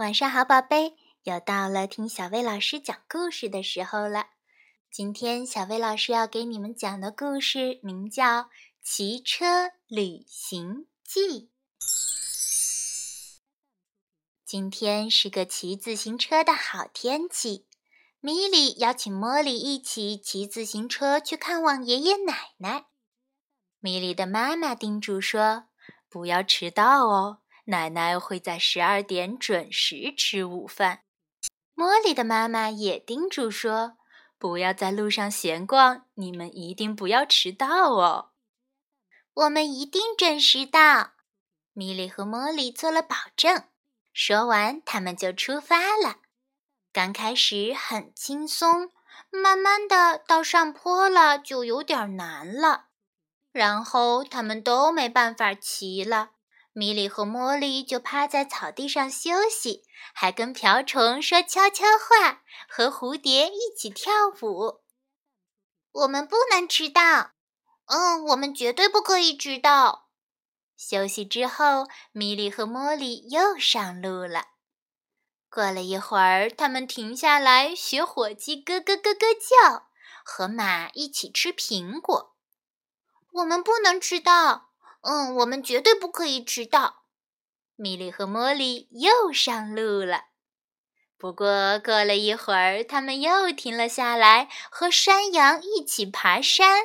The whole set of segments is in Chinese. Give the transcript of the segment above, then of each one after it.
晚上好，宝贝，又到了听小薇老师讲故事的时候了。今天小薇老师要给你们讲的故事名叫《骑车旅行记》。今天是个骑自行车的好天气，米莉邀请茉莉一起骑自行车去看望爷爷奶奶。米莉的妈妈叮嘱说：“不要迟到哦。”奶奶会在十二点准时吃午饭。茉莉的妈妈也叮嘱说：“不要在路上闲逛，你们一定不要迟到哦。”我们一定准时到。米莉和茉莉做了保证。说完，他们就出发了。刚开始很轻松，慢慢的到上坡了就有点难了。然后他们都没办法骑了。米莉和茉莉就趴在草地上休息，还跟瓢虫说悄悄话，和蝴蝶一起跳舞。我们不能迟到，嗯，我们绝对不可以迟到。休息之后，米莉和茉莉又上路了。过了一会儿，他们停下来学火鸡咯咯咯咯叫，和马一起吃苹果。我们不能迟到。嗯，我们绝对不可以迟到。米莉和茉莉又上路了。不过过了一会儿，他们又停了下来，和山羊一起爬山，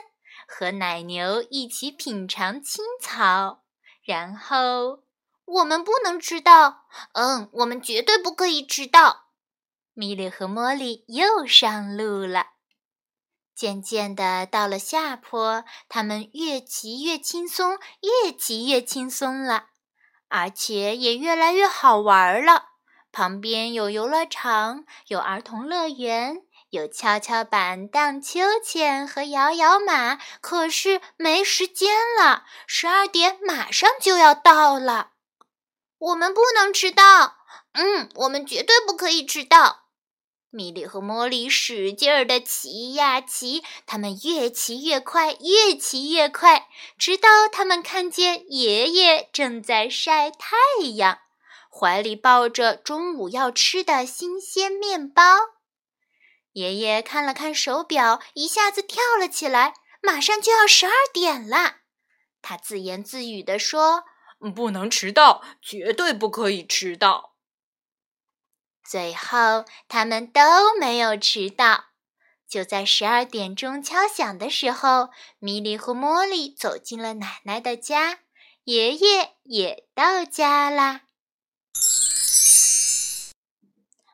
和奶牛一起品尝青草。然后，我们不能迟到。嗯，我们绝对不可以迟到。米莉和茉莉又上路了。渐渐的，到了下坡，他们越骑越轻松，越骑越轻松了，而且也越来越好玩了。旁边有游乐场，有儿童乐园，有跷跷板、荡秋千和摇摇马。可是没时间了，十二点马上就要到了，我们不能迟到。嗯，我们绝对不可以迟到。米莉和茉莉使劲儿地骑呀骑，他们越骑越快，越骑越快，直到他们看见爷爷正在晒太阳，怀里抱着中午要吃的新鲜面包。爷爷看了看手表，一下子跳了起来，马上就要十二点了。他自言自语地说：“不能迟到，绝对不可以迟到。”最后，他们都没有迟到。就在十二点钟敲响的时候，米莉和茉莉走进了奶奶的家，爷爷也到家啦。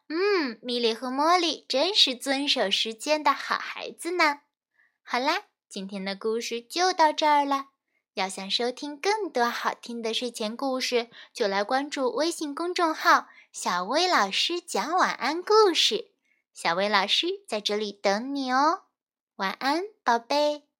嗯，米莉和茉莉真是遵守时间的好孩子呢。好啦，今天的故事就到这儿了。要想收听更多好听的睡前故事，就来关注微信公众号。小薇老师讲晚安故事，小薇老师在这里等你哦，晚安，宝贝。